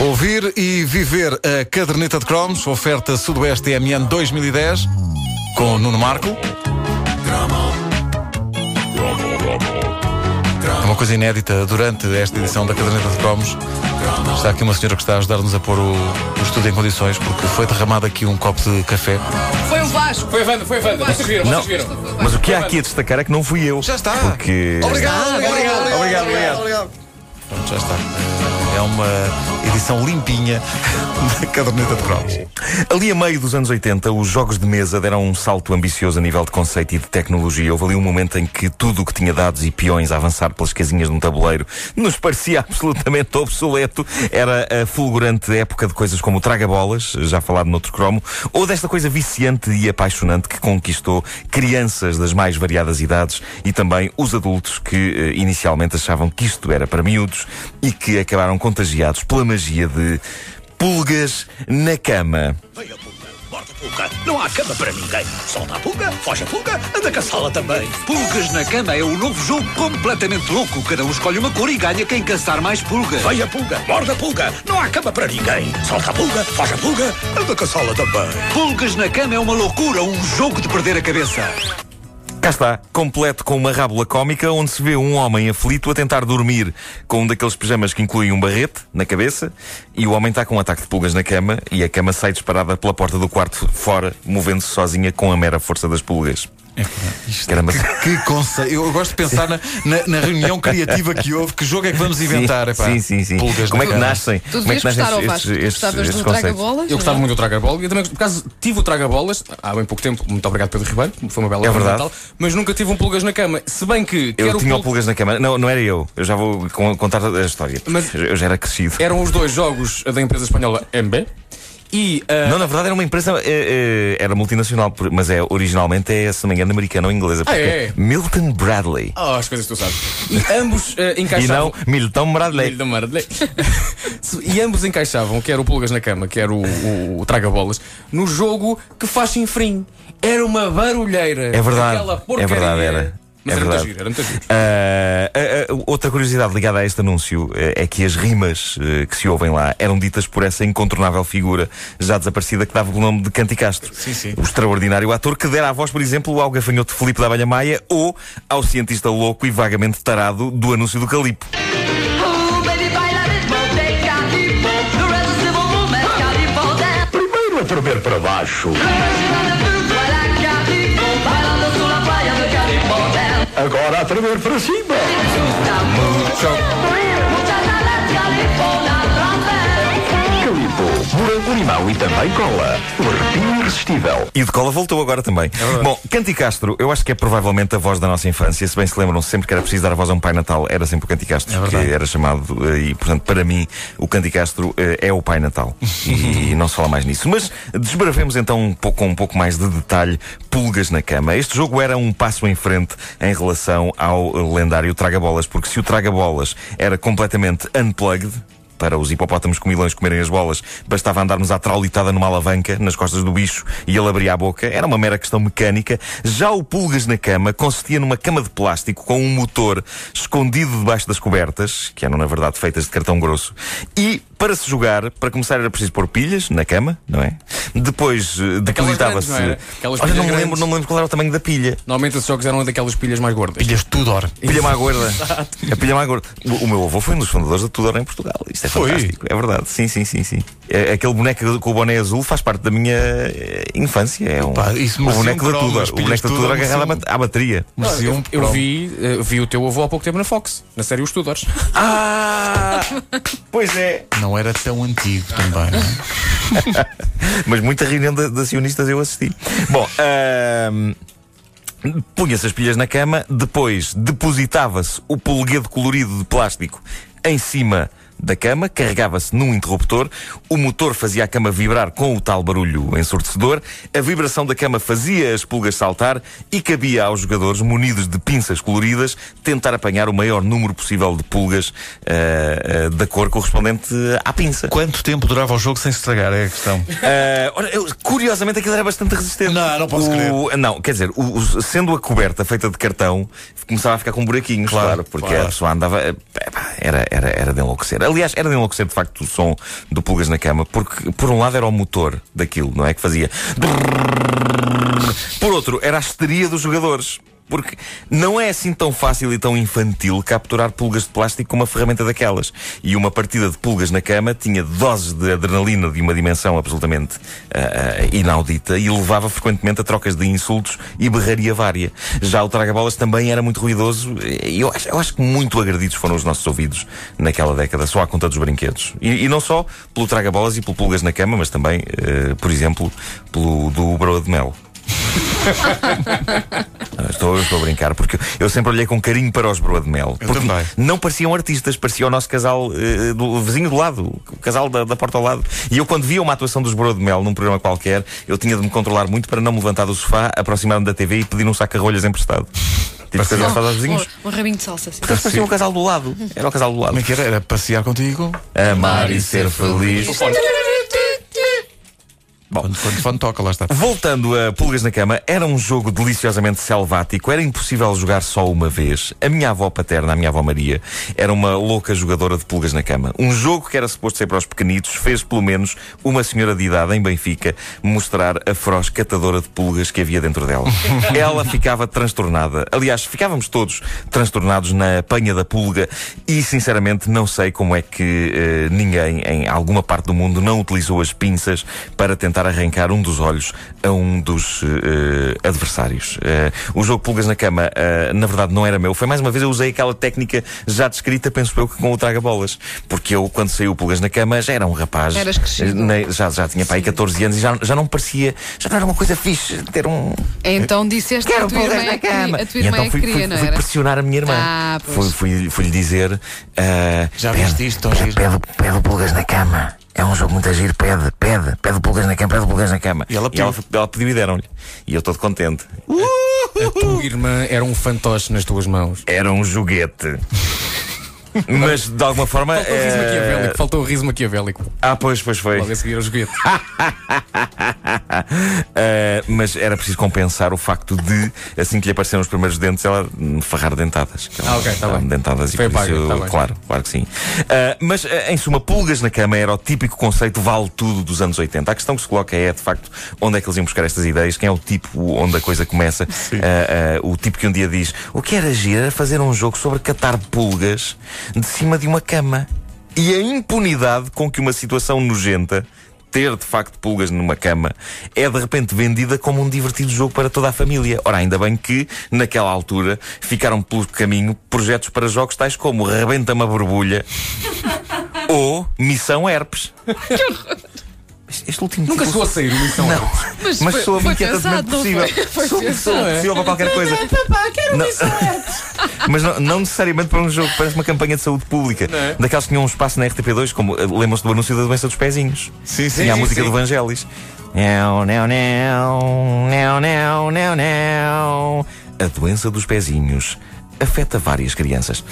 Ouvir e viver a caderneta de cromos, oferta Sudoeste MN 2010, com Nuno Marco. É uma coisa inédita durante esta edição da caderneta de cromos. Está aqui uma senhora que está a ajudar-nos a pôr o, o estúdio em condições, porque foi derramado aqui um copo de café. Foi o Vasco. Foi a Wanda, foi a Wanda. Vocês viram, Não, vocês viram. mas o que há aqui a destacar é que não fui eu. Já está. Porque. Obrigado, obrigado, obrigado, obrigado. Pronto, já está. É uma edição limpinha da caderneta de cromos. Ali a meio dos anos 80, os jogos de mesa deram um salto ambicioso a nível de conceito e de tecnologia. Houve ali um momento em que tudo o que tinha dados e peões a avançar pelas casinhas de um tabuleiro nos parecia absolutamente obsoleto. Era a fulgurante época de coisas como o traga-bolas, já falado noutro cromo, ou desta coisa viciante e apaixonante que conquistou crianças das mais variadas idades e também os adultos que eh, inicialmente achavam que isto era para miúdos e que acabaram contagiados pela magia de pulgas na cama. Vem a pulga, morta a pulga. Não há cama para ninguém. Solta a pulga, foge a pulga, anda caçá-la também. Pulgas na cama é o novo jogo completamente louco. Cada um escolhe uma cor e ganha quem caçar mais pulgas. Vem a pulga, morda a pulga. Não há cama para ninguém. Solta a pulga, foge a pulga, anda caçá-la também. Pulgas na cama é uma loucura, um jogo de perder a cabeça. Cá está, completo com uma rábula cómica onde se vê um homem aflito a tentar dormir com um daqueles pijamas que inclui um barrete na cabeça e o homem está com um ataque de pulgas na cama e a cama sai disparada pela porta do quarto fora, movendo-se sozinha com a mera força das pulgas. Caramba. Que conceito. Eu gosto de pensar na, na- na reunião criativa que houve. Que jogo é que vamos inventar? epá? Sim, sim, sim. Pulgas Como é que nascem? Tu Como é que nascem estes, Vasco. Estes, gostavas estes do conceitos? traga-bolas? Eu gostava não é? muito do Traga-Bola. Eu também, por acaso, tive o Traga-Bolas há bem pouco tempo. Muito obrigado, Pedro Ribeiro. Foi uma bela É verdade. Natal, Mas nunca tive um pulgas na cama. Se bem que. Eu tinha o pul- pulgas na cama. Não, não era eu. Eu já vou con- contar a história. Mas- Eu já era crescido. Eram os dois jogos da empresa espanhola MB. E. ah, Não, na verdade era uma empresa, eh, eh, era multinacional, mas é originalmente é, se não me engano, americana ou inglesa. porque é? Milton Bradley. oh, as coisas que tu sabes. E ambos ah, E encaixavam. não Milton Bradley. Filho da Marley. e ambos encaixavam, quer o Pulgas na Cama, quer o, o, o Traga-Bolas, no jogo que faz chinfrim. Era uma barulheira. É verdade, Aquela é porcaria. verdade, era. Mas É era muito giro, era muito giro. Ah, ah, ah, outra curiosidade ligada a este anúncio eh, é que as rimas eh, que se ouvem lá eram ditas por essa incontornável figura já desaparecida que dava o nome de Canti Castro. Sim, sim. O extraordinário ator que dera a voz, por exemplo, ao gafanhoto Felipe da Abelha Maia ou ao cientista louco e vagamente tarado do anúncio do Calipo. Primeiro a tremer para baixo, agora a tremer para cima. Muchas alas, calipo na trompete. Morango limão e também cola. O arrepio irresistível. E de cola voltou agora também. Bom, Canti Castro, eu acho que é provavelmente a voz da nossa infância. Se bem se lembram, sempre que era preciso dar a voz a um Pai Natal, era sempre o Canti Castro que era chamado. eh, E, portanto, para mim, o Canti Castro eh, é o Pai Natal. e não se fala mais nisso. Mas desbravemos então um pouco, com um pouco mais de detalhe Pulgas na Cama. Este jogo era um passo em frente em relação ao lendário Traga-Bolas, porque se o Traga-Bolas era completamente unplugged, para os hipopótamos comilões comerem as bolas, bastava andarmos à traulitada numa alavanca nas costas do bicho e ele abria a boca. Era uma mera questão mecânica. Já o Pulgas na Cama consistia numa cama de plástico com um motor escondido debaixo das cobertas, que eram na verdade feitas de cartão grosso. E para se jogar, para começar era preciso pôr pilhas na cama, não é? Depois eh, depositava-se. não? Aquelas Olha, não me, lembro, não me lembro qual era o tamanho da pilha. Normalmente esses jogos eram daquelas pilhas mais gordas. Pilhas Tudor. Pilha má gorda. A pilha má gorda. O, o meu avô foi um dos fundadores da Tudor em Portugal. Isto é Foi? fantástico. É verdade. Sim, sim, sim, sim. É- Aquele boneco com o boné azul faz parte da minha eh, infância. É um, Pá, isso o boneco um da Tudor. O boneco da Tudor agarrado à bateria. Merecia eu, um eu vi, eh, vi o teu avô há pouco tempo na Fox, na série Os Tudors. Ah! Pois é. Não era tão antigo também. não é? Mas muita reunião de, de acionistas eu assisti. Bom, punha-se as pilhas na cama, depois depositava-se o poleguedo colorido de plástico em cima da cama, carregava-se num interruptor, o motor fazia a cama vibrar com o tal barulho ensurdecedor, a vibração da cama fazia as pulgas saltar e cabia aos jogadores, munidos de pinças coloridas, tentar apanhar o maior número possível de pulgas ah, ah, da cor correspondente à pinça. Quanto tempo durava o jogo sem se estragar? É a questão. Ah, ora, eu- curiosamente aquilo era bastante resistente. Não, não posso O- Não, quer dizer, o- o- sendo a coberta feita de cartão, começava a ficar com buraquinhos, claro, Claro, porque claro. a pessoa andava. Era, era, era de enlouquecer. Aliás, era de enlouquecer de facto o som do Pulgas na Cama, porque por um lado era o motor daquilo, não é? Que fazia. Outro, era a histeria dos jogadores. Porque não é assim tão fácil e tão infantil capturar pulgas de plástico com uma ferramenta daquelas. E uma partida de pulgas na cama tinha doses de adrenalina de uma dimensão absolutamente ah, inaudita e levava frequentemente a trocas de insultos e berraria vária. Já o traga-bolas também era muito ruidoso e eu acho, eu acho que muito agredidos foram os nossos ouvidos naquela década, só à conta dos brinquedos. E, e não só pelo traga-bolas e pelo pulgas na cama, mas também, eh, por exemplo, pelo do broa de mel. Estou, estou a brincar, porque eu sempre olhei com carinho para os Broa de Mel. Eu Porque também. não pareciam artistas, parecia o nosso casal eh, do o vizinho do lado, o casal da, da porta ao lado. E eu, quando via uma atuação dos Broa de Mel num programa qualquer, eu tinha de me controlar muito para não me levantar do sofá, aproximar-me da TV e pedir um saco de rolhas emprestado. Tive que fazer aos vizinhos. Um, um rabinho de salsa, sim. Porque eles pareciam o casal do lado. Era o casal do lado. Como é que era? Era passear contigo? Amar e ser feliz. Quando, quando o fone toca, lá está. Voltando a Pulgas na Cama, era um jogo deliciosamente selvático, era impossível jogar só uma vez. A minha avó paterna, a minha avó Maria, era uma louca jogadora de Pulgas na Cama. Um jogo que era suposto ser para os pequenitos, fez pelo menos uma senhora de idade em Benfica mostrar a feroz catadora de pulgas que havia dentro dela. Ela ficava transtornada. Aliás, ficávamos todos transtornados na apanha da pulga e, sinceramente, não sei como é que eh, ninguém em alguma parte do mundo não utilizou as pinças para tentar arrancar um dos olhos a um dos eh, adversários. Eh, o jogo Pulgas na Cama, eh, na verdade, não era meu. Foi mais uma vez eu usei aquela técnica já descrita, penso eu, que com o traga-bolas. Porque eu, quando saiu Pulgas na Cama, já era um rapaz. Eras crescido. Já, já tinha pai 14 anos e já, já não parecia. Já não era uma coisa fixe ter um. Então disseste que a tua pulgas irmã na é cama. a tua E irmã então é fui, que queria, fui- não fui era? pressionar a minha irmã. Ah, pois. fui, fui, fui-lhe dizer. ah, Já viste isto, pede, pede pulgas na cama. É um jogo muito agir, pede, pede, pede pulgas na cama, pede pulgas na cama. E ela pediu. ela, ela pediu e deram-lhe. E eu todo contente. A tua irmã era um fantoche nas tuas mãos. Era um joguete. Mas de alguma forma. Faltou o riso eh, maquiavélico. Faltou o riso maquiavélico. Ah, pois, pois foi. Logo a seguir ao joguete. Uh, mas era preciso compensar o facto de, assim que lhe apareceram os primeiros dentes, ela farrar dentadas. Que Ah, ok, tá estavam bem. Dentadas Foi e por isso, tá bem. claro, claro que sim. Uh, mas, uh, em suma, pulgas na cama era o típico conceito vale tudo dos anos 80. A questão que se coloca é, de facto, onde é que eles iam buscar estas ideias? Quem é o tipo onde a coisa começa? O tipo que um dia diz: O que era agir era fazer um jogo sobre catar pulgas de cima de uma cama. E a impunidade com que uma situação nojenta ter de facto pulgas numa cama é de repente vendida como um divertido jogo para toda a família. Ora, ainda bem que naquela altura ficaram pelo caminho projetos para jogos tais como Rebenta-me a Borbulha ou Missão Herpes. Este- último Nunca título- chegou a sair o Missão Não, Mas mas foi- sou a foi mim que é possível. pensado. sou possível para qualquer coisa. Não, mas não, não necessariamente para um jogo, parece uma campanha de saúde pública. é? Daquelas que tinham um espaço na RTP2, como eh, lembram-se do anúncio da doença dos pezinhos. Sim, sim. Tinha a sim, música sim. do Vangelis. Não, não, não, não, não, não, não. A doença dos pezinhos afeta várias crianças.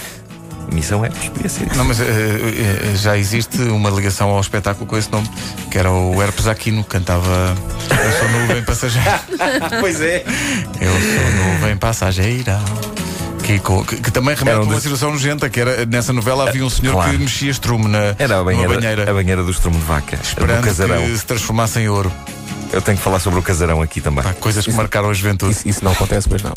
Missão é, podia ser isso. Não, mas eh, já existe uma ligação ao espetáculo com esse nome, que era o Herpes Aquino, que cantava Eu sou nuvem passageira. pois é. Eu sou nuvem passageira. Que, que- que também remete a um uma dos- situação nojenta, que era nessa novela havia um senhor claro. que mexia estrume na Era a banheira, banheira, a banheira do estrumo de vaca, do esperando casarão. que se transformasse em ouro. Eu tenho que falar sobre o casarão aqui também. Pá, coisas que marcaram a juventude. Isso, isso não acontece, pois não.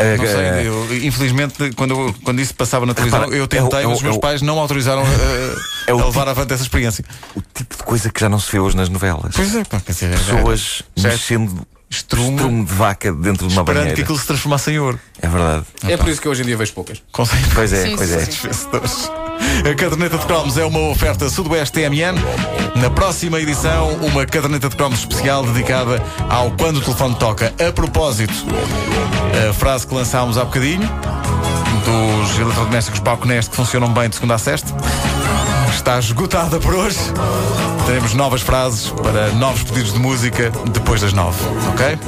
Eh, Não eh, sei, eu, infelizmente, quando, quando isso passava na televisão, Repara, eu tentei, é o- é o- mas os meus é o- pais não me autorizaram a, É o a levar avante essa experiência. o tipo de coisa que já não se vê hoje nas novelas. Pois é, pá, quer dizer, Pessoas já- mexendo estrume, estrume de vaca dentro de uma esperando banheira. que aquilo se transformasse em ouro. É verdade. É por isso que hoje em dia vejo poucas. Consegue? Pois é, Sim, pois sim, é. sim. A caderneta de cromos é uma oferta Sudoeste TMN. Na próxima edição, uma caderneta de cromos especial dedicada ao Quando o Telefone Toca. A propósito, a frase que lançámos há bocadinho, dos eletrodomésticos Palco Nest que funcionam bem de segunda a sexta, está esgotada por hoje. Teremos novas frases para novos pedidos de música depois das nove, ok?